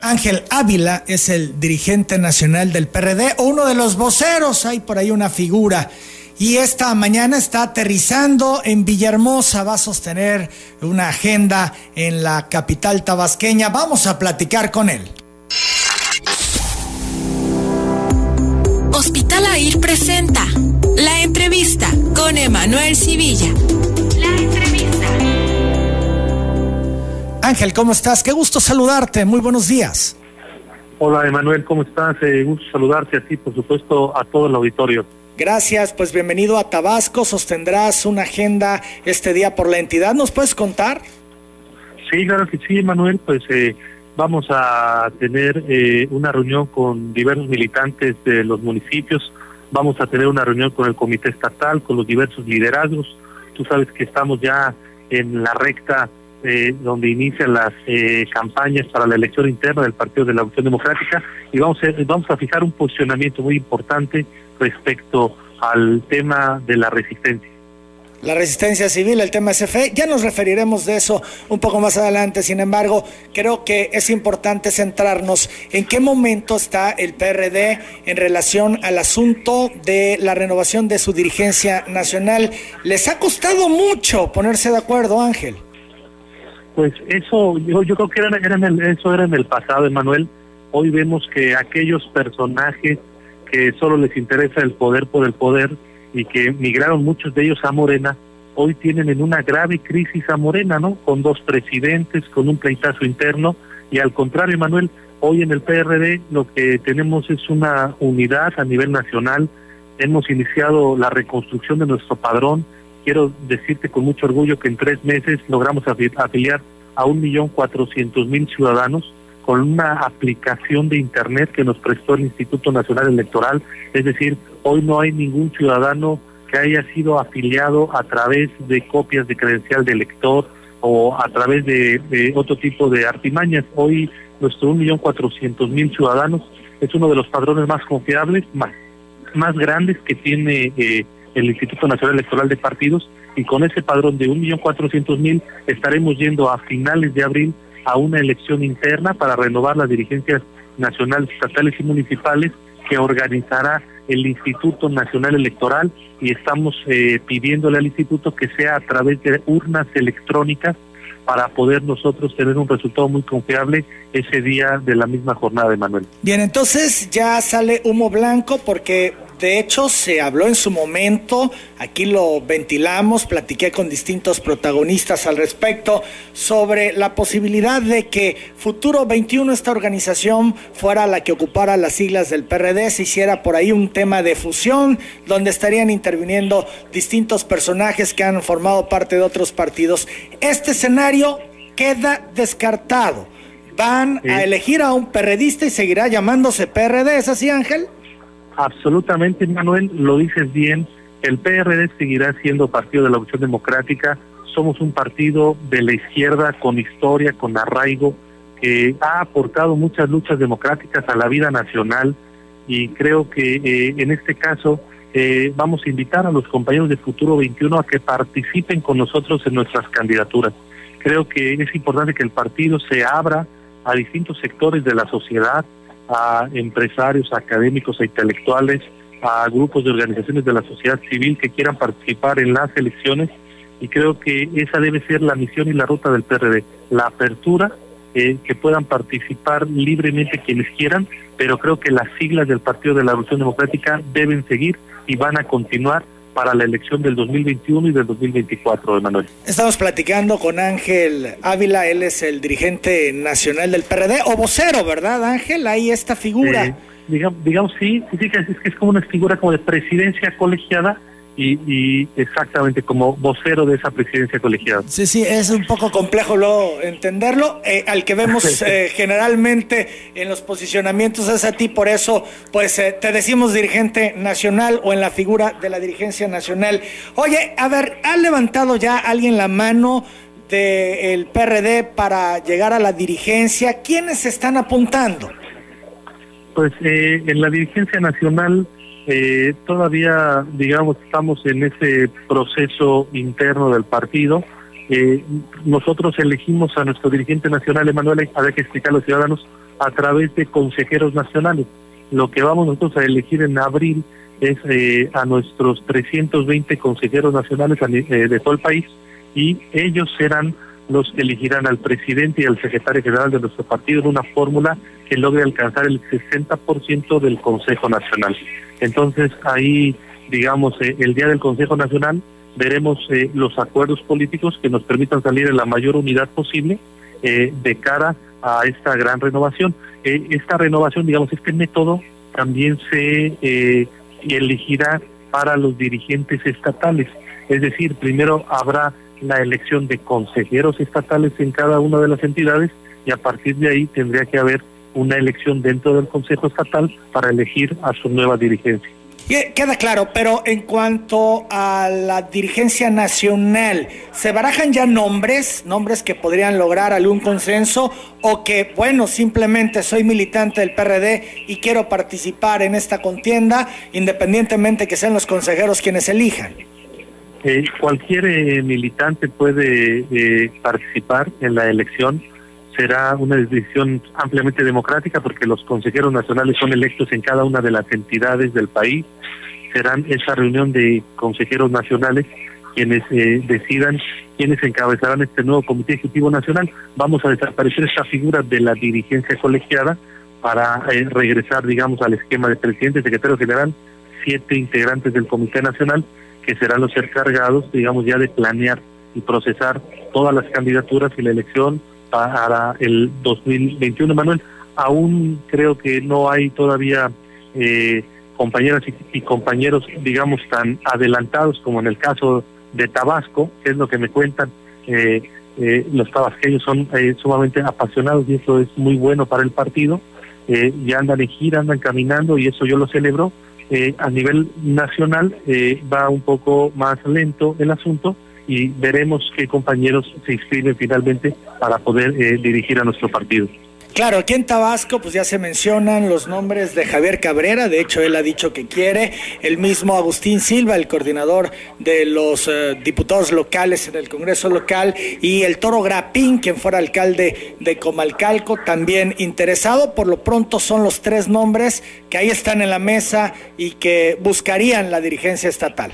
Ángel Ávila es el dirigente nacional del PRD, o uno de los voceros, hay por ahí una figura. Y esta mañana está aterrizando en Villahermosa, va a sostener una agenda en la capital tabasqueña. Vamos a platicar con él. Hospital AIR presenta la entrevista con Emanuel Civilla. Ángel, ¿cómo estás? Qué gusto saludarte. Muy buenos días. Hola, Emanuel, ¿cómo estás? Eh, gusto saludarte a ti, por supuesto, a todo el auditorio. Gracias, pues bienvenido a Tabasco. Sostendrás una agenda este día por la entidad. ¿Nos puedes contar? Sí, claro que sí, Emanuel. Pues eh, vamos a tener eh, una reunión con diversos militantes de los municipios. Vamos a tener una reunión con el comité estatal, con los diversos liderazgos. Tú sabes que estamos ya en la recta eh, donde inician las eh, campañas para la elección interna del Partido de la Unión Democrática y vamos a, vamos a fijar un posicionamiento muy importante respecto al tema de la resistencia. La resistencia civil, el tema SFE, ya nos referiremos de eso un poco más adelante, sin embargo, creo que es importante centrarnos en qué momento está el PRD en relación al asunto de la renovación de su dirigencia nacional. Les ha costado mucho ponerse de acuerdo, Ángel. Pues eso, yo, yo creo que era, en el, eso era en el pasado, Emanuel. Hoy vemos que aquellos personajes que solo les interesa el poder por el poder y que migraron muchos de ellos a Morena, hoy tienen en una grave crisis a Morena, ¿no? Con dos presidentes, con un pleitazo interno, y al contrario, Emanuel, hoy en el PRD lo que tenemos es una unidad a nivel nacional, hemos iniciado la reconstrucción de nuestro padrón, quiero decirte con mucho orgullo que en tres meses logramos afiliar a un millón cuatrocientos mil ciudadanos con una aplicación de Internet que nos prestó el Instituto Nacional Electoral. Es decir, hoy no hay ningún ciudadano que haya sido afiliado a través de copias de credencial de elector o a través de, otro tipo de artimañas. Hoy nuestro un millón cuatrocientos mil ciudadanos es uno de los padrones más confiables, más, más grandes que tiene eh, el Instituto Nacional Electoral de Partidos y con ese padrón de 1.400.000 estaremos yendo a finales de abril a una elección interna para renovar las dirigencias nacionales, estatales y municipales que organizará el Instituto Nacional Electoral y estamos eh, pidiéndole al instituto que sea a través de urnas electrónicas para poder nosotros tener un resultado muy confiable ese día de la misma jornada de Manuel. Bien, entonces ya sale humo blanco porque de hecho, se habló en su momento, aquí lo ventilamos, platiqué con distintos protagonistas al respecto sobre la posibilidad de que Futuro 21, esta organización, fuera la que ocupara las siglas del PRD, se hiciera por ahí un tema de fusión, donde estarían interviniendo distintos personajes que han formado parte de otros partidos. Este escenario queda descartado. Van a elegir a un perredista y seguirá llamándose PRD, ¿es así, Ángel? Absolutamente, Manuel, lo dices bien. El PRD seguirá siendo partido de la opción democrática. Somos un partido de la izquierda con historia, con arraigo, que ha aportado muchas luchas democráticas a la vida nacional y creo que eh, en este caso eh, vamos a invitar a los compañeros de Futuro 21 a que participen con nosotros en nuestras candidaturas. Creo que es importante que el partido se abra a distintos sectores de la sociedad, a empresarios, académicos e intelectuales, a grupos de organizaciones de la sociedad civil que quieran participar en las elecciones. Y creo que esa debe ser la misión y la ruta del PRD, la apertura, eh, que puedan participar libremente quienes quieran, pero creo que las siglas del Partido de la Revolución Democrática deben seguir y van a continuar para la elección del 2021 y del 2024, Emanuel. Estamos platicando con Ángel Ávila, él es el dirigente nacional del PRD, o vocero, ¿verdad, Ángel? Ahí esta figura. Eh, digamos, digamos, sí, sí, es que es como una figura como de presidencia colegiada y, exactamente como vocero de esa presidencia colegiada. Sí, sí, es un poco complejo luego entenderlo. Eh, al que vemos eh, generalmente en los posicionamientos es a ti, por eso pues eh, te decimos dirigente nacional o en la figura de la dirigencia nacional. Oye, a ver, ¿ha levantado ya alguien la mano del PRD para llegar a la dirigencia? ¿Quiénes están apuntando? Pues en la dirigencia nacional eh, todavía, digamos, estamos en ese proceso interno del partido. Eh, nosotros elegimos a nuestro dirigente nacional, Emanuel, hay que explicar a los ciudadanos, a través de consejeros nacionales. Lo que vamos nosotros a elegir en abril es eh, a nuestros 320 consejeros nacionales eh, de todo el país y ellos serán los que elegirán al presidente y al secretario general de nuestro partido en una fórmula que logre alcanzar el 60% del Consejo Nacional. Entonces ahí, digamos, eh, el día del Consejo Nacional veremos los acuerdos políticos que nos permitan salir en la mayor unidad posible de cara a esta gran renovación. esta renovación, digamos, este método también se y elegirá para los dirigentes estatales. Es decir, primero habrá la elección de consejeros estatales en cada una de las entidades y a partir de ahí tendría que haber una elección dentro del Consejo Estatal para elegir a su nueva dirigencia. Queda claro, pero en cuanto a la dirigencia nacional, ¿se barajan ya nombres, nombres que podrían lograr algún consenso o que, bueno, simplemente soy militante del PRD y quiero participar en esta contienda, independientemente que sean los consejeros quienes elijan? Eh, cualquier eh, militante puede eh, participar en la elección será una decisión ampliamente democrática porque los consejeros nacionales son electos en cada una de las entidades del país. Serán esa reunión de consejeros nacionales quienes eh, decidan quienes encabezarán este nuevo Comité Ejecutivo Nacional. Vamos a desaparecer esta figura de la dirigencia colegiada para eh, regresar, digamos, al esquema de presidente, secretario general, siete integrantes del Comité Nacional, que serán los encargados, digamos, ya de planear y procesar todas las candidaturas y la elección para el 2021, Manuel. Aún creo que no hay todavía eh, compañeras y, compañeros, digamos, tan adelantados como en el caso de Tabasco, que es lo que me cuentan. Eh, eh, los tabasqueños son sumamente apasionados y eso es muy bueno para el partido. ya andan en gira, andan caminando y eso yo lo celebro. a nivel nacional va un poco más lento el asunto, y veremos qué compañeros se inscriben finalmente para poder eh, dirigir a nuestro partido. Claro, aquí en Tabasco pues ya se mencionan los nombres de Javier Cabrera, de hecho él ha dicho que quiere, el mismo Agustín Silva, el coordinador de los eh, diputados locales en el Congreso local, y el Toro Grapín, quien fuera alcalde de Comalcalco, también interesado, por lo pronto son los tres nombres que ahí están en la mesa y que buscarían la dirigencia estatal.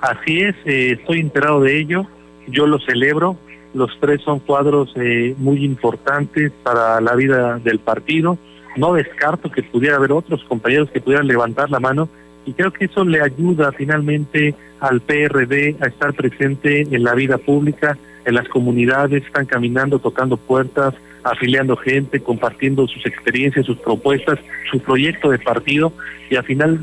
Así es, eh, estoy enterado de ello, yo lo celebro, los tres son cuadros eh, muy importantes para la vida del partido, no descarto que pudiera haber otros compañeros que pudieran levantar la mano y creo que eso le ayuda finalmente al PRD a estar presente en la vida pública, en las comunidades, están caminando, tocando puertas, afiliando gente, compartiendo sus experiencias, sus propuestas, su proyecto de partido y al final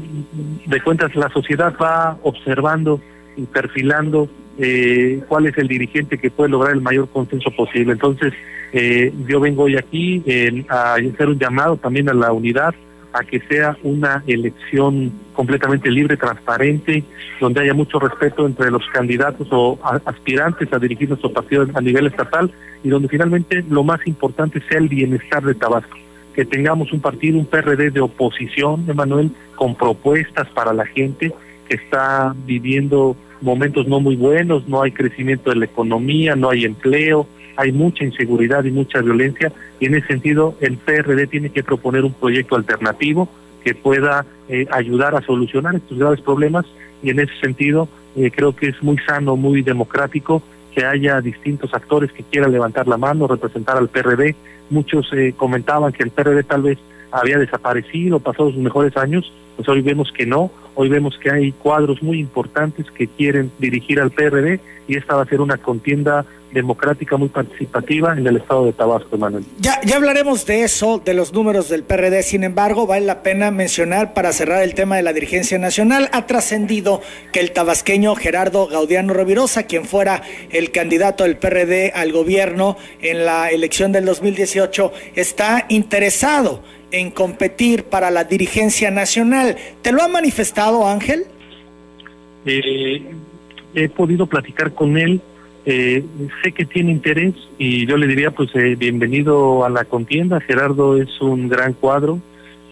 de cuentas la sociedad va observando y perfilando eh, cuál es el dirigente que puede lograr el mayor consenso posible. Entonces, eh, yo vengo hoy aquí a hacer un llamado también a la unidad, a que sea una elección completamente libre, transparente, donde haya mucho respeto entre los candidatos o aspirantes a dirigir nuestro partido a nivel estatal y donde finalmente lo más importante sea el bienestar de Tabasco. Que tengamos un partido, un PRD de oposición, Emanuel, con propuestas para la gente que está viviendo momentos no muy buenos, no hay crecimiento de la economía, no hay empleo, hay mucha inseguridad y mucha violencia y en ese sentido el PRD tiene que proponer un proyecto alternativo que pueda eh, ayudar a solucionar estos graves problemas y en ese sentido eh, creo que es muy sano, muy democrático que haya distintos actores que quieran levantar la mano, representar al PRD. Muchos eh, comentaban que el PRD tal vez había desaparecido, pasado sus mejores años, pues hoy vemos que no, hoy vemos que hay cuadros muy importantes que quieren dirigir al PRD y esta va a ser una contienda democrática muy participativa en el estado de Tabasco, Manuel. Ya, ya hablaremos de eso, de los números del PRD, sin embargo, vale la pena mencionar para cerrar el tema de la dirigencia nacional, ha trascendido que el tabasqueño Gerardo Gaudiano Revirosa, quien fuera el candidato del PRD al gobierno en la elección del 2018, está interesado en competir para la dirigencia nacional. ¿Te lo ha manifestado, Ángel? Eh, he podido platicar con él, eh, sé que tiene interés y yo le diría pues eh, bienvenido a la contienda. Gerardo es un gran cuadro,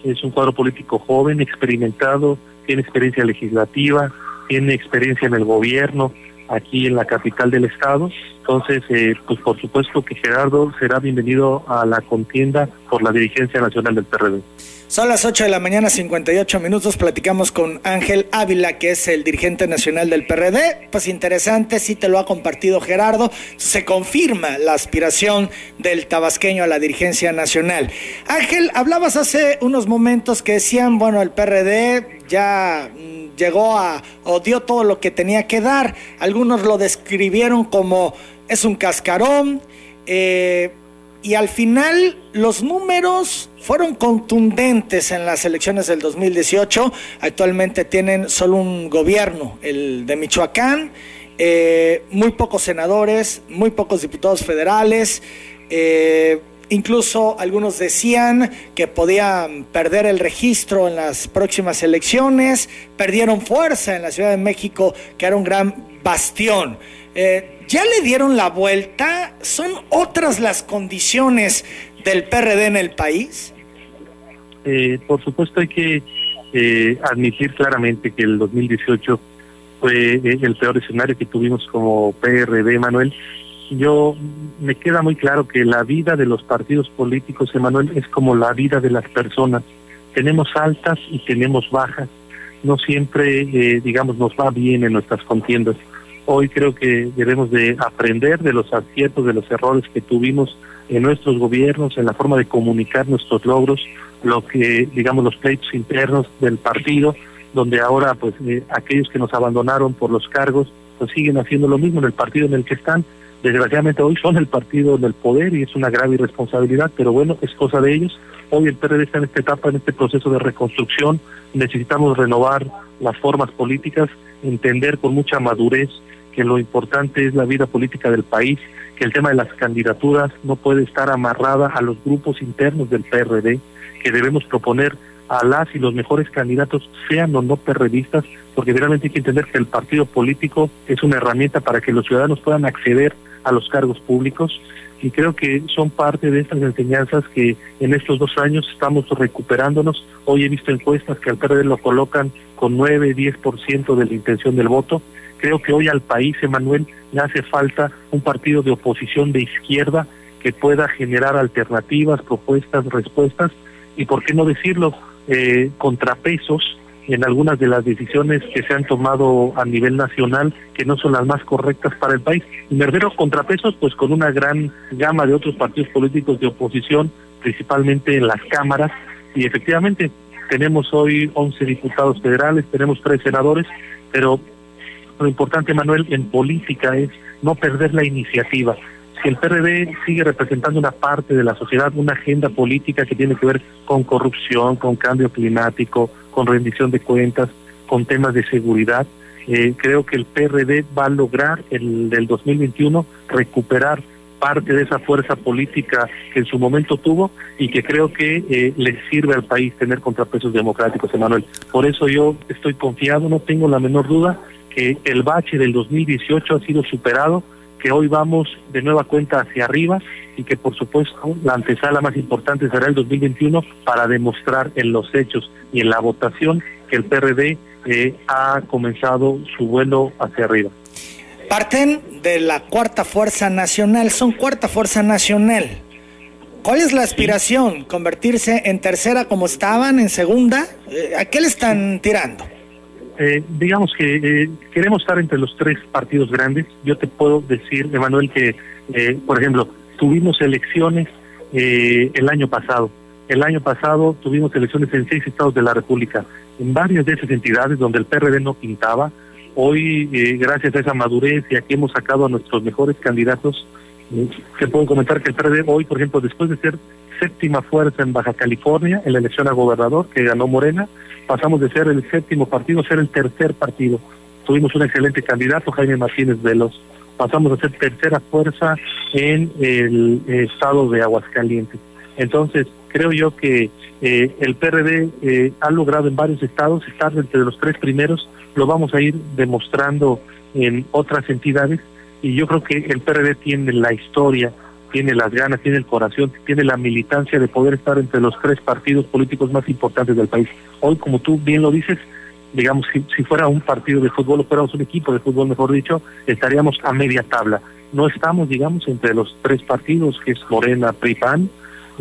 es un cuadro político joven, experimentado, tiene experiencia legislativa, tiene experiencia en el gobierno, aquí en la capital del estado. Entonces, eh, pues por supuesto que Gerardo será bienvenido a la contienda por la dirigencia nacional del PRD. Son las 8 de la mañana, 58 minutos. Platicamos con Ángel Ávila, que es el dirigente nacional del PRD. Pues interesante, sí te lo ha compartido Gerardo. Se confirma la aspiración del tabasqueño a la dirigencia nacional. Ángel, hablabas hace unos momentos que decían, bueno, el PRD ya mm, llegó a, o dio todo lo que tenía que dar. Algunos lo describieron como es un cascarón. Eh, y al final los números fueron contundentes en las elecciones del 2018. Actualmente tienen solo un gobierno, el de Michoacán, eh, muy pocos senadores, muy pocos diputados federales. Eh, incluso algunos decían que podían perder el registro en las próximas elecciones, perdieron fuerza en la Ciudad de México, que era un gran bastión. Eh, ya le dieron la vuelta, son otras las condiciones del PRD en el país. Eh, por supuesto hay que eh, admitir claramente que el 2018 fue eh, el peor escenario que tuvimos como PRD, Manuel. Yo me queda muy claro que la vida de los partidos políticos, Emanuel, es como la vida de las personas. Tenemos altas y tenemos bajas. No siempre, digamos, nos va bien en nuestras contiendas. Hoy creo que debemos de aprender de los aciertos, de los errores que tuvimos en nuestros gobiernos, en la forma de comunicar nuestros logros, lo que, digamos, los pleitos internos del partido, donde ahora, pues, eh, aquellos que nos abandonaron por los cargos, pues siguen haciendo lo mismo en el partido en el que están. Desgraciadamente hoy son el partido del poder y es una grave irresponsabilidad, pero bueno, es cosa de ellos. Hoy el PRD está en esta etapa, en este proceso de reconstrucción. Necesitamos renovar las formas políticas, entender con mucha madurez que lo importante es la vida política del país, que el tema de las candidaturas no puede estar amarrada a los grupos internos del PRD, que debemos proponer a las y los mejores candidatos, sean o no perredistas, porque realmente hay que entender que el partido político es una herramienta para que los ciudadanos puedan acceder a los cargos públicos y creo que son parte de estas enseñanzas que en estos dos años estamos recuperándonos. Hoy he visto encuestas que al PRD lo colocan con 9, 10% de la intención del voto Creo que hoy al país, Emanuel, le hace falta un partido de oposición de izquierda que pueda generar alternativas, propuestas, respuestas y, por qué no decirlo, eh, contrapesos en algunas de las decisiones que se han tomado a nivel nacional que no son las más correctas para el país. Y me contrapesos, pues con una gran gama de otros partidos políticos de oposición, principalmente en las cámaras, y efectivamente tenemos hoy 11 diputados federales, tenemos tres senadores, pero lo importante, Manuel, en política es no perder la iniciativa. Si el PRD sigue representando una parte de la sociedad, una agenda política que tiene que ver con corrupción, con cambio climático, con rendición de cuentas, con temas de seguridad, eh, creo que el PRD va a lograr el del 2021 recuperar parte de esa fuerza política que en su momento tuvo y que creo que eh, le sirve al país tener contrapesos democráticos, Emanuel. Por eso yo estoy confiado, no tengo la menor duda que el bache del 2018 ha sido superado, que hoy vamos de nueva cuenta hacia arriba y que por supuesto la antesala más importante será el 2021 para demostrar en los hechos y en la votación que el PRD eh, ha comenzado su vuelo hacia arriba. Parten de la cuarta fuerza nacional, son cuarta fuerza nacional. ¿Cuál es la aspiración? ¿Convertirse en tercera como estaban, en segunda? Eh, ¿A qué le están tirando? Eh, digamos que eh, queremos estar entre los tres partidos grandes. Yo te puedo decir, Emanuel, que, eh, por ejemplo, tuvimos elecciones el año pasado. El año pasado tuvimos elecciones en seis estados de la República, en varias de esas entidades donde el PRD no pintaba. Hoy, gracias a esa madurez y a que hemos sacado a nuestros mejores candidatos, se puede comentar que el PRD hoy, por ejemplo, después de ser séptima fuerza en Baja California en la elección a gobernador que ganó Morena, pasamos de ser el séptimo partido a ser el tercer partido. Tuvimos un excelente candidato, Jaime Martínez Velos. Pasamos a ser tercera fuerza en el estado de Aguascalientes. Entonces, creo yo que eh, el PRD eh, ha logrado en varios estados estar entre los tres primeros. Lo vamos a ir demostrando en otras entidades. Y yo creo que el PRD tiene la historia tiene las ganas, tiene el corazón, tiene la militancia de poder estar entre los tres partidos políticos más importantes del país. Hoy, como tú bien lo dices, digamos, si, fuera un partido de fútbol o fuéramos un equipo de fútbol, mejor dicho, estaríamos a media tabla. No estamos, digamos, entre los tres partidos, que es Morena, PRI, PAN,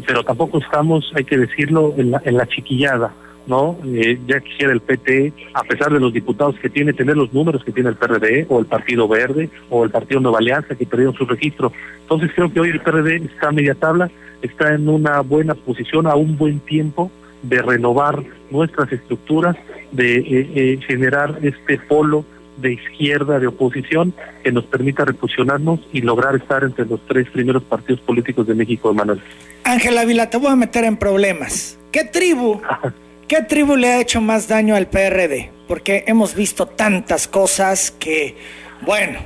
pero tampoco estamos, hay que decirlo, en la, en la chiquillada. ¿No? Eh, ya quisiera el PT, a pesar de los diputados que tiene, tener los números que tiene el PRD o el Partido Verde o el Partido Nueva Alianza que perdieron su registro. Entonces creo que hoy el PRD está a media tabla, está en una buena posición, a un buen tiempo de renovar nuestras estructuras, de eh, eh, generar este polo de izquierda, de oposición, que nos permita refusionarnos y lograr estar entre los tres primeros partidos políticos de México, Manuel. Ángela Vila, te voy a meter en problemas. ¿Qué tribu? ¿Qué tribu le ha hecho más daño al PRD? Porque hemos visto tantas cosas que, bueno.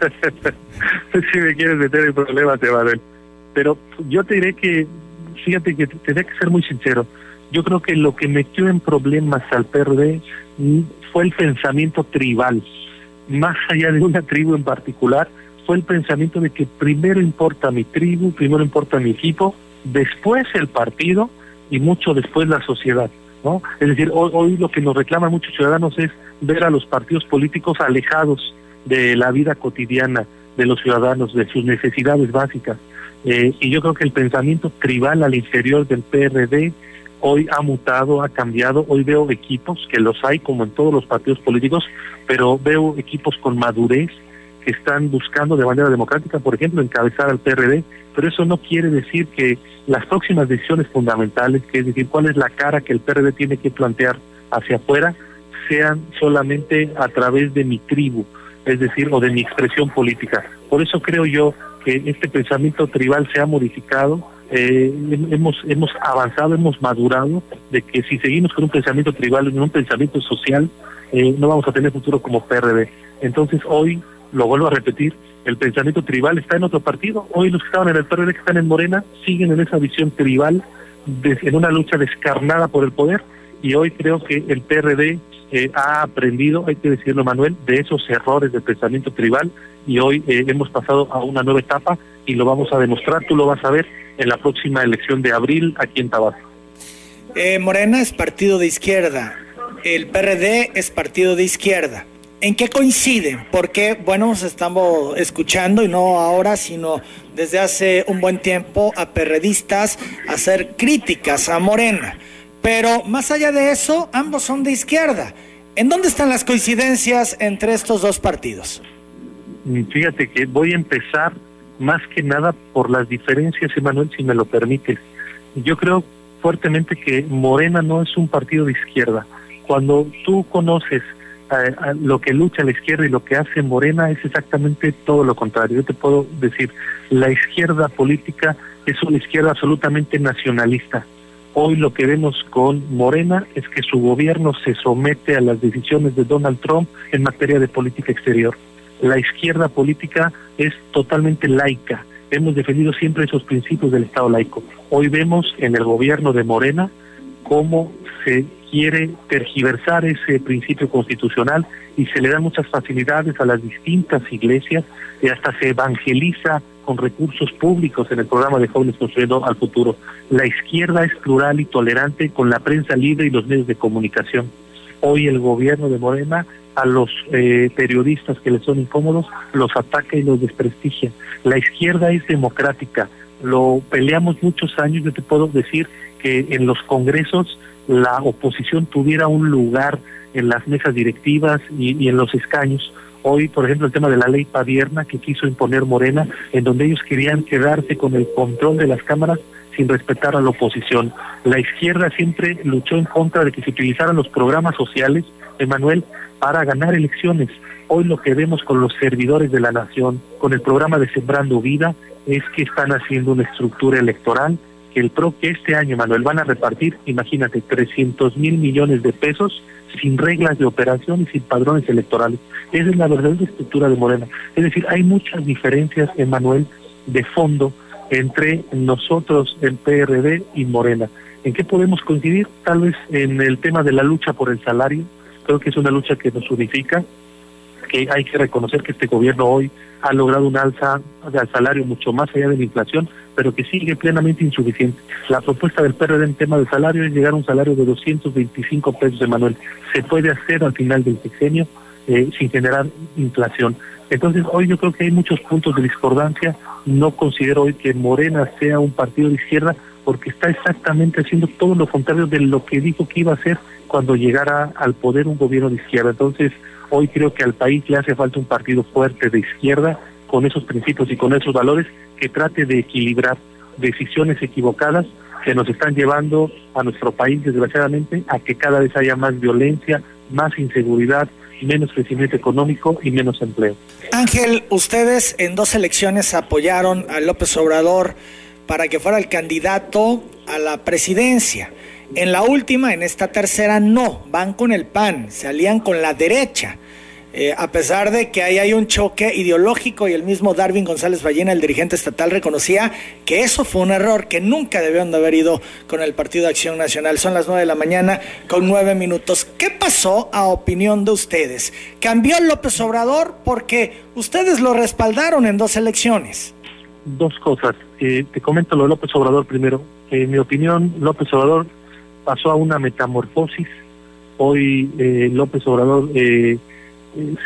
si me quieres meter en problemas, ver. Pero yo te diré que, fíjate que tendría que ser muy sincero. Yo creo que lo que metió en problemas al PRD fue el pensamiento tribal. Más allá de una tribu en particular, fue el pensamiento de que primero importa mi tribu, primero importa mi equipo, después el partido y mucho después la sociedad. ¿no? Es decir, hoy, lo que nos reclaman muchos ciudadanos es ver a los partidos políticos alejados de la vida cotidiana de los ciudadanos, de sus necesidades básicas. Eh, y yo creo que el pensamiento tribal al interior del PRD hoy ha mutado, ha cambiado. Hoy veo equipos, que los hay como en todos los partidos políticos, pero veo equipos con madurez están buscando de manera democrática, por ejemplo, encabezar al PRD, pero eso no quiere decir que las próximas decisiones fundamentales, que es decir, cuál es la cara que el PRD tiene que plantear hacia afuera, sean solamente a través de mi tribu, es decir, o de mi expresión política. Por eso creo yo que este pensamiento tribal se ha modificado, eh, hemos, hemos avanzado, hemos madurado, de que si seguimos con un pensamiento tribal, en un pensamiento social, eh, no vamos a tener futuro como PRD. Entonces hoy, lo vuelvo a repetir, el pensamiento tribal está en otro partido. Hoy los que estaban en el PRD, que están en Morena, siguen en esa visión tribal, en una lucha descarnada por el poder, y hoy creo que el PRD eh, ha aprendido, hay que decirlo Manuel, de esos errores de pensamiento tribal y hoy eh, hemos pasado a una nueva etapa y lo vamos a demostrar, tú lo vas a ver en la próxima elección de abril aquí en Tabasco. Eh, Morena es partido de izquierda, el PRD es partido de izquierda. ¿En qué coinciden? Porque, bueno, estamos escuchando, y no ahora, sino desde hace un buen tiempo, a perredistas hacer críticas a Morena. Pero más allá de eso, ambos son de izquierda. ¿En dónde están las coincidencias entre estos dos partidos? Mm, fíjate que voy a empezar más que nada por las diferencias, Emanuel, si me lo permites. Yo creo fuertemente que Morena no es un partido de izquierda. Cuando tú conoces lo que lucha la izquierda y lo que hace Morena es exactamente todo lo contrario. Yo te puedo decir, la izquierda política es una izquierda absolutamente nacionalista. Hoy lo que vemos con Morena es que su gobierno se somete a las decisiones de Donald Trump en materia de política exterior. La izquierda política es totalmente laica. Hemos defendido siempre esos principios del Estado laico. Hoy vemos en el gobierno de Morena cómo se quiere tergiversar ese principio constitucional y se le dan muchas facilidades a las distintas iglesias y hasta se evangeliza con recursos públicos en el programa de Jóvenes Construyendo al Futuro. La izquierda es plural y tolerante con la prensa libre y los medios de comunicación. Hoy el gobierno de Morena a los eh, periodistas que les son incómodos los ataca y los desprestigia. La izquierda es democrática, lo peleamos muchos años, yo te puedo decir que en los congresos la oposición tuviera un lugar en las mesas directivas y, en los escaños. Hoy, por ejemplo, el tema de la ley Padierna que quiso imponer Morena, en donde ellos querían quedarse con el control de las cámaras sin respetar a la oposición. La izquierda siempre luchó en contra de que se utilizaran los programas sociales, Emanuel, para ganar elecciones. Hoy lo que vemos con los servidores de la nación, con el programa de Sembrando Vida, es que están haciendo una estructura electoral que el PRO que este año, Manuel, van a repartir, imagínate, 300 mil millones de pesos sin reglas de operación y sin padrones electorales. Esa es la verdadera estructura de Morena. Es decir, hay muchas diferencias, Manuel, de fondo entre nosotros, el PRD y Morena. ¿En qué podemos coincidir? Tal vez en el tema de la lucha por el salario. Creo que es una lucha que nos unifica. Que hay que reconocer que este gobierno hoy ha logrado un alza del salario mucho más allá de la inflación, pero que sigue plenamente insuficiente. La propuesta del PRD en tema de salario es llegar a un salario de 225 pesos de Manuel. Se puede hacer al final del sexenio eh, sin generar inflación. Entonces, hoy yo creo que hay muchos puntos de discordancia. No considero hoy que Morena sea un partido de izquierda porque está exactamente haciendo todo lo contrario de lo que dijo que iba a hacer cuando llegara al poder un gobierno de izquierda. Entonces, hoy creo que al país le hace falta un partido fuerte de izquierda con esos principios y con esos valores que trate de equilibrar decisiones equivocadas que nos están llevando a nuestro país, desgraciadamente, a que cada vez haya más violencia, más inseguridad, menos crecimiento económico y menos empleo. Ángel, ustedes en dos elecciones apoyaron a López Obrador para que fuera el candidato a la presidencia. En la última, en esta tercera, no, van con el PAN, se alían con la derecha. Eh, a pesar de que ahí hay un choque ideológico y el mismo Darwin González Ballena, el dirigente estatal, reconocía que eso fue un error, que nunca debieron de haber ido con el Partido de Acción Nacional. Son las nueve de la mañana con nueve minutos. ¿Qué pasó a opinión de ustedes? ¿Cambió López Obrador porque ustedes lo respaldaron en dos elecciones? Dos cosas. Eh, te comento lo de López Obrador primero. En mi opinión, López Obrador pasó a una metamorfosis. Hoy eh, López Obrador... Eh,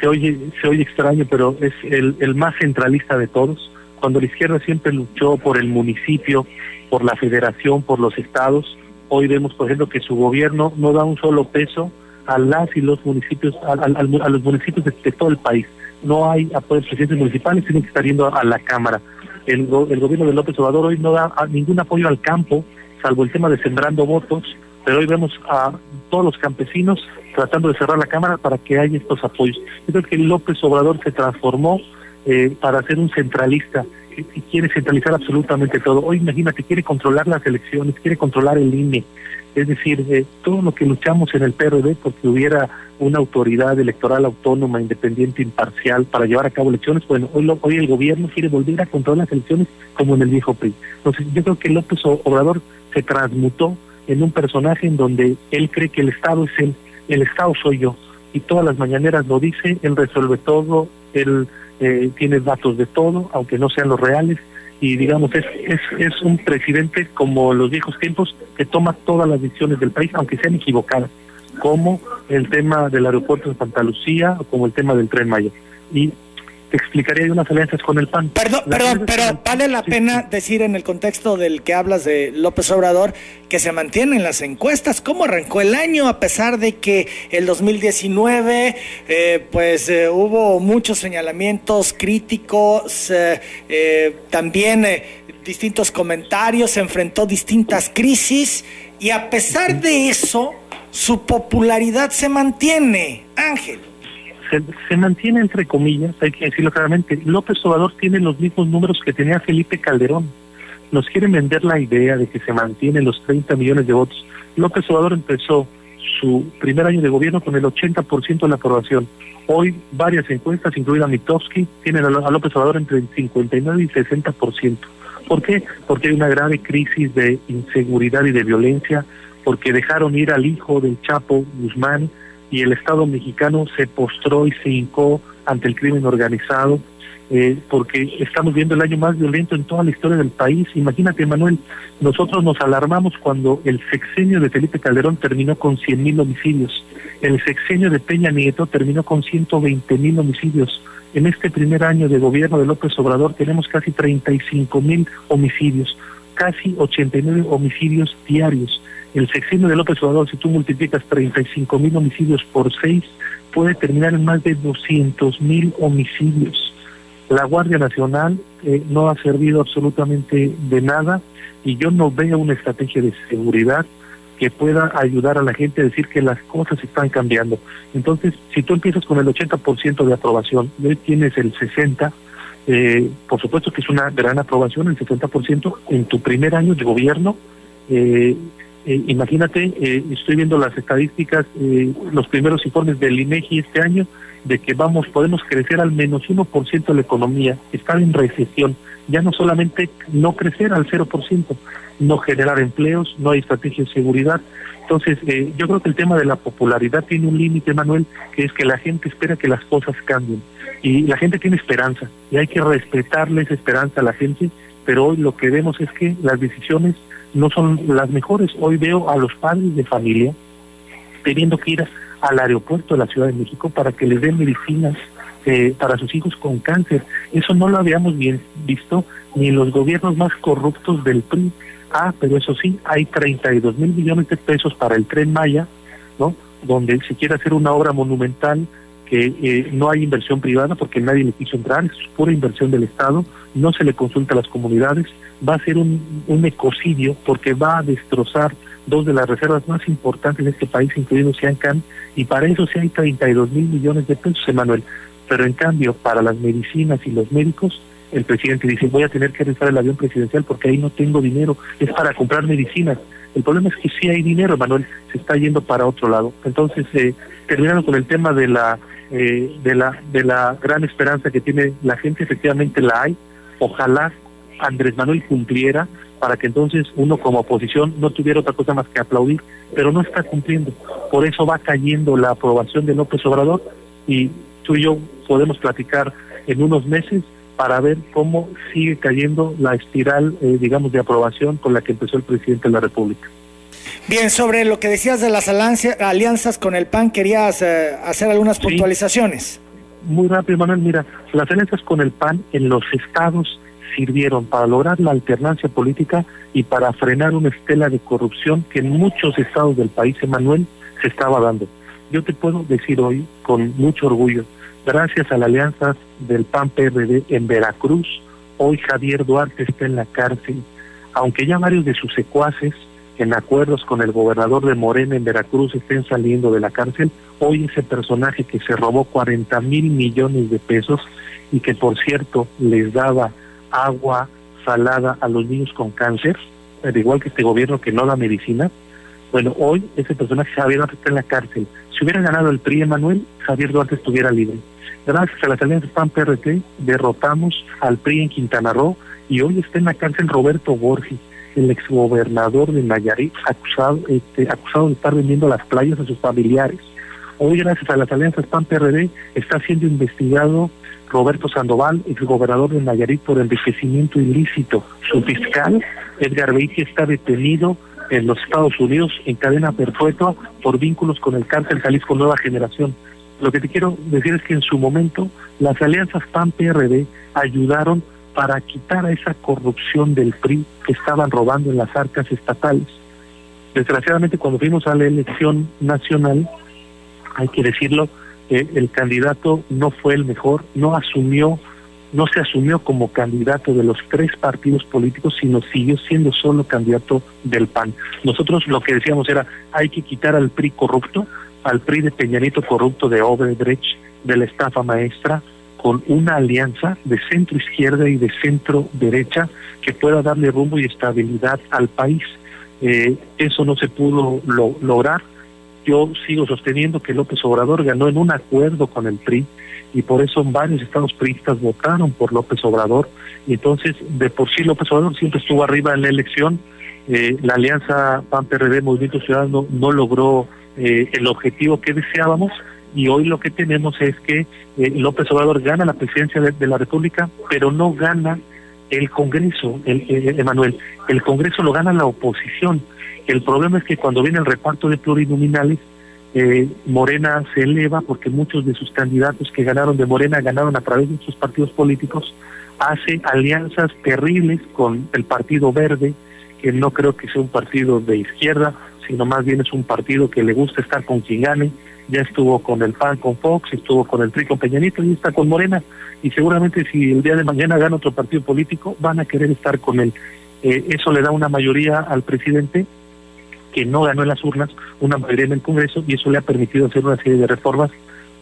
se oye se oye extraño, pero es el, el más centralista de todos. Cuando la izquierda siempre luchó por el municipio, por la federación, por los estados, hoy vemos, por ejemplo, que su gobierno no da un solo peso a las y los municipios, a, a, los municipios de, todo el país. No hay apoyos presidentes municipales, tienen que estar yendo a, la Cámara. El, el gobierno de López Obrador hoy no da ningún apoyo al campo, salvo el tema de sembrando votos, pero hoy vemos a todos los campesinos tratando de cerrar la Cámara para que haya estos apoyos. Yo creo que López Obrador se transformó eh, para ser un centralista y quiere centralizar absolutamente todo. Hoy imagínate, quiere controlar las elecciones, quiere controlar el INE. Es decir, eh, todo lo que luchamos en el PRD porque hubiera una autoridad electoral autónoma, independiente, imparcial para llevar a cabo elecciones, bueno, hoy, hoy el gobierno quiere volver a controlar las elecciones como en el viejo PRI. Entonces yo creo que López Obrador se transmutó en un personaje en donde él cree que el Estado es él, el Estado soy yo, y todas las mañaneras lo dice, él resuelve todo, él eh, tiene datos de todo, aunque no sean los reales, y digamos, es, es, es un presidente como los viejos tiempos que toma todas las decisiones del país, aunque sean equivocadas, como el tema del aeropuerto de Santa Lucía o como el tema del tren Maya. Y explicaría unas alianzas con el PAN. Perdón, perdón, pero vale la pena decir en el contexto del que hablas de López Obrador que se mantienen las encuestas. ¿Cómo arrancó el año a pesar de que el 2019 eh, pues eh, hubo muchos señalamientos críticos, eh, también distintos comentarios, se enfrentó distintas crisis y a pesar de eso su popularidad se mantiene, Ángel se, mantiene entre comillas, hay que decirlo claramente, López Obrador tiene los mismos números que tenía Felipe Calderón. Nos quieren vender la idea de que se mantienen los 30 millones de votos. López Obrador empezó su primer año de gobierno con el 80% de la aprobación. Hoy varias encuestas, incluida Mitowski, tienen a López Obrador entre el 59 y 60%. ¿Por qué? Porque hay una grave crisis de inseguridad y de violencia, porque dejaron ir al hijo del Chapo Guzmán, y el Estado mexicano se postró y se hincó ante el crimen organizado, eh, porque estamos viendo el año más violento en toda la historia del país. Imagínate, Manuel, nosotros nos alarmamos cuando el sexenio de Felipe Calderón terminó con 100 mil homicidios, el sexenio de Peña Nieto terminó con 120 mil homicidios. En este primer año de gobierno de López Obrador tenemos casi 35 mil homicidios, casi 89 homicidios diarios el sexenio de López Obrador, si tú multiplicas 35 mil homicidios por seis, puede terminar en más de 200 mil homicidios. La Guardia Nacional eh, no ha servido absolutamente de nada y yo no veo una estrategia de seguridad que pueda ayudar a la gente a decir que las cosas están cambiando. Entonces, si tú empiezas con el 80% de aprobación hoy tienes el 60%, eh, por supuesto que es una gran aprobación, el 60% en tu primer año de gobierno, eh, Eh, imagínate, eh, estoy viendo las estadísticas, eh, los primeros informes del INEGI este año, de que vamos, podemos crecer al menos 1% de la economía, estar en recesión, ya no solamente no crecer al 0%, no generar empleos, no hay estrategia de seguridad. Entonces, yo creo que el tema de la popularidad tiene un límite, Manuel, que es que la gente espera que las cosas cambien. Y la gente tiene esperanza, y hay que respetarle esa esperanza a la gente, pero hoy lo que vemos es que las decisiones no son las mejores. Hoy veo a los padres de familia teniendo que ir al aeropuerto de la Ciudad de México para que les den medicinas eh, para sus hijos con cáncer. Eso no lo habíamos bien visto ni en los gobiernos más corruptos del PRI. Ah, pero eso sí, hay 32 mil millones de pesos para el tren Maya, ¿no? Donde se quiere hacer una obra monumental que eh, no hay inversión privada porque nadie le quiso entrar, es pura inversión del Estado, no se le consulta a las comunidades, va a ser un, un ecocidio porque va a destrozar dos de las reservas más importantes de este país, incluido Siancán, y para eso sí hay 32 mil millones de pesos, Emanuel. Pero en cambio, para las medicinas y los médicos, el presidente dice, voy a tener que rezar el avión presidencial porque ahí no tengo dinero, es para comprar medicinas. El problema es que sí hay dinero, Manuel, se está yendo para otro lado. Entonces, eh, terminando con el tema de la, eh, de, la, de la gran esperanza que tiene la gente, efectivamente la hay. Ojalá Andrés Manuel cumpliera para que entonces uno como oposición no tuviera otra cosa más que aplaudir, pero no está cumpliendo. Por eso va cayendo la aprobación de López Obrador y tú y yo podemos platicar en unos meses para ver cómo sigue cayendo la espiral, eh, digamos, de aprobación con la que empezó el presidente de la República. Bien, sobre lo que decías de las alianzas con el PAN, querías eh, hacer algunas puntualizaciones. Muy rápido, Manuel. Mira, las alianzas con el PAN en los estados sirvieron para lograr la alternancia política y para frenar una estela de corrupción que en muchos estados del país, Emanuel, se estaba dando. Yo te puedo decir hoy con mucho orgullo, gracias a las alianzas del PAN-PRD en Veracruz, hoy Javier Duarte está en la cárcel, aunque ya varios de sus secuaces en acuerdos con el gobernador de Morena en Veracruz estén saliendo de la cárcel, hoy ese personaje que se robó 40 mil millones de pesos y que por cierto les daba agua salada a los niños con cáncer, al igual que este gobierno que no da medicina, bueno, hoy ese personaje Javier Duarte está en la cárcel. Si hubiera ganado el PRI Emanuel, Javier Duarte estuviera libre. Gracias a las alianzas PAN-PRT derrotamos al PRI en Quintana Roo y hoy está en la cárcel Roberto Borges, el exgobernador de Nayarit, acusado, este, acusado de estar vendiendo las playas a sus familiares. Hoy, gracias a las alianzas PAN-PRD, está siendo investigado Roberto Sandoval, exgobernador de Nayarit, por enriquecimiento ilícito. Su fiscal, Edgar Beiti, está detenido en los Estados Unidos en cadena perpetua por vínculos con el cárcel Jalisco Nueva Generación. Lo que te quiero decir es que en su momento las alianzas PAN-PRD ayudaron para quitar a esa corrupción del PRI que estaban robando en las arcas estatales. Desgraciadamente, cuando fuimos a la elección nacional, hay que decirlo, eh, el candidato no fue el mejor, no asumió, no se asumió como candidato de los tres partidos políticos, sino siguió siendo solo candidato del PAN. Nosotros lo que decíamos era, hay que quitar al PRI corrupto, al PRI de Peñanito corrupto de Obredrecht, de la estafa maestra, con una alianza de centro izquierda y de centro derecha que pueda darle rumbo y estabilidad al país. Eh, eso no se pudo lograr. Yo sigo sosteniendo que López Obrador ganó en un acuerdo con el PRI y por eso varios estados priistas votaron por López Obrador entonces de por sí López Obrador siempre estuvo arriba en la elección. Eh, la alianza PAN-PRD Movimiento Ciudadano no logró eh, el objetivo que deseábamos y hoy lo que tenemos es que eh, López Obrador gana la presidencia de, la República, pero no gana el Congreso, el, Emanuel, el Congreso lo gana la oposición. El problema es que cuando viene el reparto de plurinominales, eh, Morena se eleva porque muchos de sus candidatos que ganaron de Morena ganaron a través de sus partidos políticos, hace alianzas terribles con el Partido Verde, que no creo que sea un partido de izquierda, sino más bien es un partido que le gusta estar con quien gane, ya estuvo con el PAN, con Fox, estuvo con el PRI, con Peñanito y está con Morena. Y seguramente si el día de mañana gana otro partido político, van a querer estar con él. Eh, eso le da una mayoría al presidente que no ganó en las urnas, una mayoría en el Congreso, y eso le ha permitido hacer una serie de reformas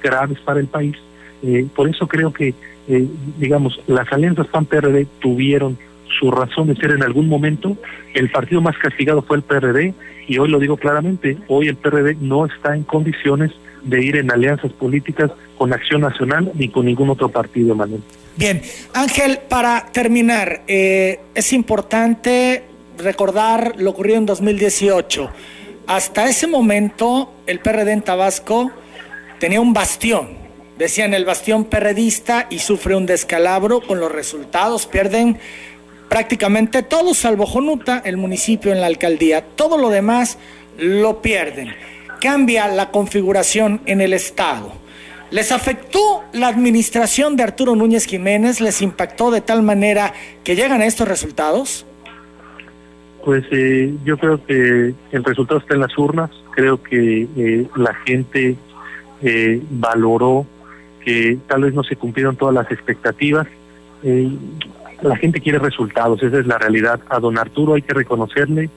graves para el país. Eh, por eso creo que, eh, digamos, las alianzas PAN-PRD tuvieron su razón de ser en algún momento. El partido más castigado fue el PRD y hoy lo digo claramente, hoy el PRD no está en condiciones de ir en alianzas políticas con Acción Nacional ni con ningún otro partido, Manuel. Bien, Ángel, para terminar, eh, es importante recordar lo ocurrido en 2018. Hasta ese momento, el PRD en Tabasco tenía un bastión, decían el bastión perredista y sufre un descalabro con los resultados, pierden prácticamente todo, salvo Jonuta, el municipio en la alcaldía, todo lo demás lo pierden. Cambia la configuración en el Estado. ¿Les afectó la administración de Arturo Núñez Jiménez? ¿Les impactó de tal manera que llegan a estos resultados? Pues eh, yo creo que el resultado está en las urnas. Creo que eh, la gente eh, valoró que tal vez no se cumplieron todas las expectativas. La gente quiere resultados, esa es la realidad. A don Arturo hay que reconocerle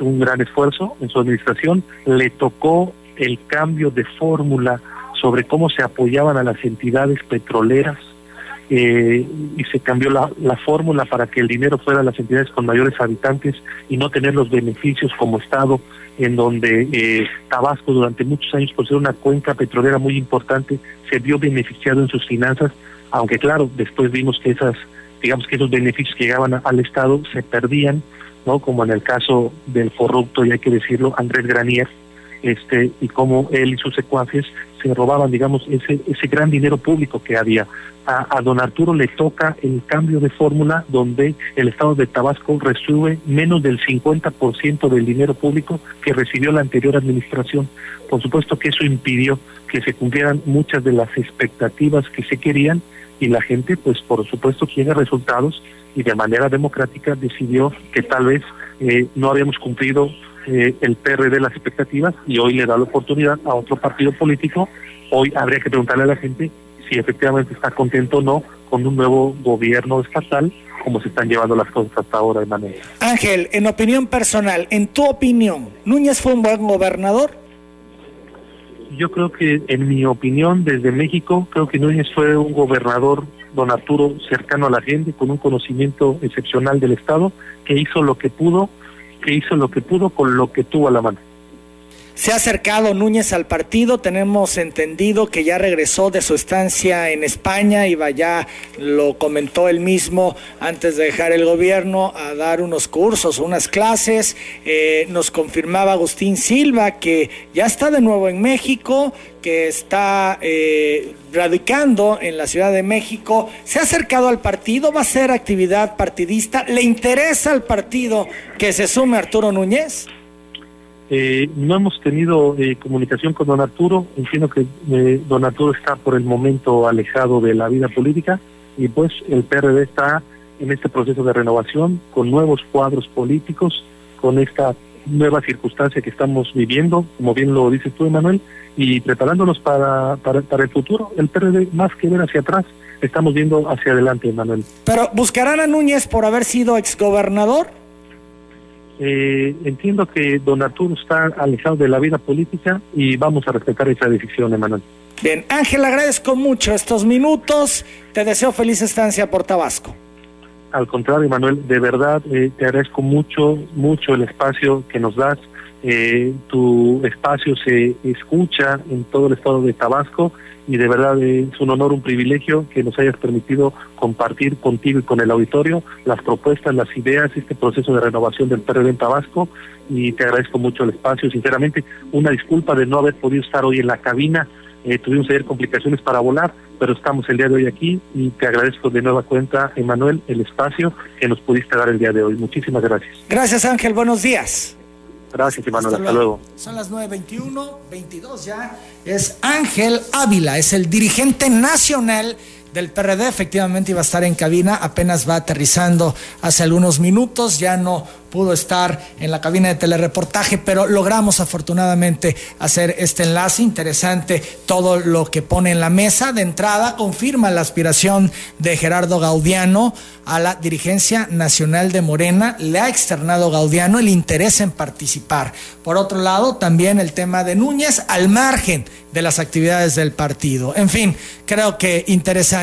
un gran esfuerzo en su administración. Le tocó el cambio de fórmula sobre cómo se apoyaban a las entidades petroleras eh, y se cambió la, la fórmula para que el dinero fuera a las entidades con mayores habitantes y no tener los beneficios como Estado, en donde eh, Tabasco durante muchos años, por ser una cuenca petrolera muy importante, se vio beneficiado en sus finanzas, aunque claro, después vimos que esas, digamos que esos beneficios que llegaban al Estado se perdían, ¿no? Como en el caso del corrupto, y hay que decirlo, Andrés Granier, este, y cómo él y sus secuaces se robaban, digamos, ese, ese gran dinero público que había. A, don Arturo le toca el cambio de fórmula donde el Estado de Tabasco recibe menos del 50% del dinero público que recibió la anterior administración. Por supuesto que eso impidió que se cumplieran muchas de las expectativas que se querían y la gente, pues por supuesto, quiere resultados y de manera democrática decidió que tal vez eh, no habíamos cumplido eh, el PRD las expectativas y hoy le da la oportunidad a otro partido político. Hoy habría que preguntarle a la gente si efectivamente está contento o no con un nuevo gobierno estatal, como se están llevando las cosas hasta ahora de manera. Ángel, en opinión personal, en tu opinión, ¿Núñez fue un buen gobernador? Yo creo que, en mi opinión, desde México, creo que Núñez fue un gobernador, don Arturo, cercano a la gente, con un conocimiento excepcional del Estado, que hizo lo que pudo que hizo lo que pudo con lo que tuvo a la mano. Se ha acercado Núñez al partido, tenemos entendido que ya regresó de su estancia en España y vaya, lo comentó él mismo antes de dejar el gobierno a dar unos cursos, unas clases. Eh, nos confirmaba Agustín Silva que ya está de nuevo en México, que está eh, radicando en la Ciudad de México. Se ha acercado al partido, va a ser actividad partidista. ¿Le interesa al partido que se sume Arturo Núñez? Eh, no hemos tenido eh, comunicación con don Arturo, entiendo que eh, don Arturo está por el momento alejado de la vida política y pues el PRD está en este proceso de renovación con nuevos cuadros políticos, con esta nueva circunstancia que estamos viviendo, como bien lo dices tú, Emanuel, y preparándonos para, para, para el futuro. El PRD, más que ver hacia atrás, estamos viendo hacia adelante, Emanuel. Pero buscarán a Núñez por haber sido exgobernador. Eh, entiendo que don Arturo está alejado de la vida política y vamos a respetar esa decisión, Emanuel. Bien, Ángel, agradezco mucho estos minutos. Te deseo feliz estancia por Tabasco. Al contrario, Emanuel, de verdad eh, te agradezco mucho, mucho el espacio que nos das. Eh, tu espacio se escucha en todo el estado de Tabasco y de verdad es un honor, un privilegio que nos hayas permitido compartir contigo y con el auditorio las propuestas, las ideas, este proceso de renovación del PRD en Tabasco y te agradezco mucho el espacio. Sinceramente, una disculpa de no haber podido estar hoy en la cabina. Eh, tuvimos ayer complicaciones para volar, pero estamos el día de hoy aquí y te agradezco de nueva cuenta, Emanuel, el espacio que nos pudiste dar el día de hoy. Muchísimas gracias. Gracias, Ángel. Buenos días. Gracias, Emanuel. Hasta, luego. Son las 9.21, 22 ya. Es Ángel Ávila, es el dirigente nacional del PRD, efectivamente iba a estar en cabina, apenas va aterrizando hace algunos minutos, ya no pudo estar en la cabina de telereportaje, pero logramos afortunadamente hacer este enlace interesante, todo lo que pone en la mesa. De entrada, confirma la aspiración de Gerardo Gaudiano a la dirigencia nacional de Morena. Le ha externado Gaudiano el interés en participar. Por otro lado, también el tema de Núñez al margen de las actividades del partido. En fin, creo que interesante.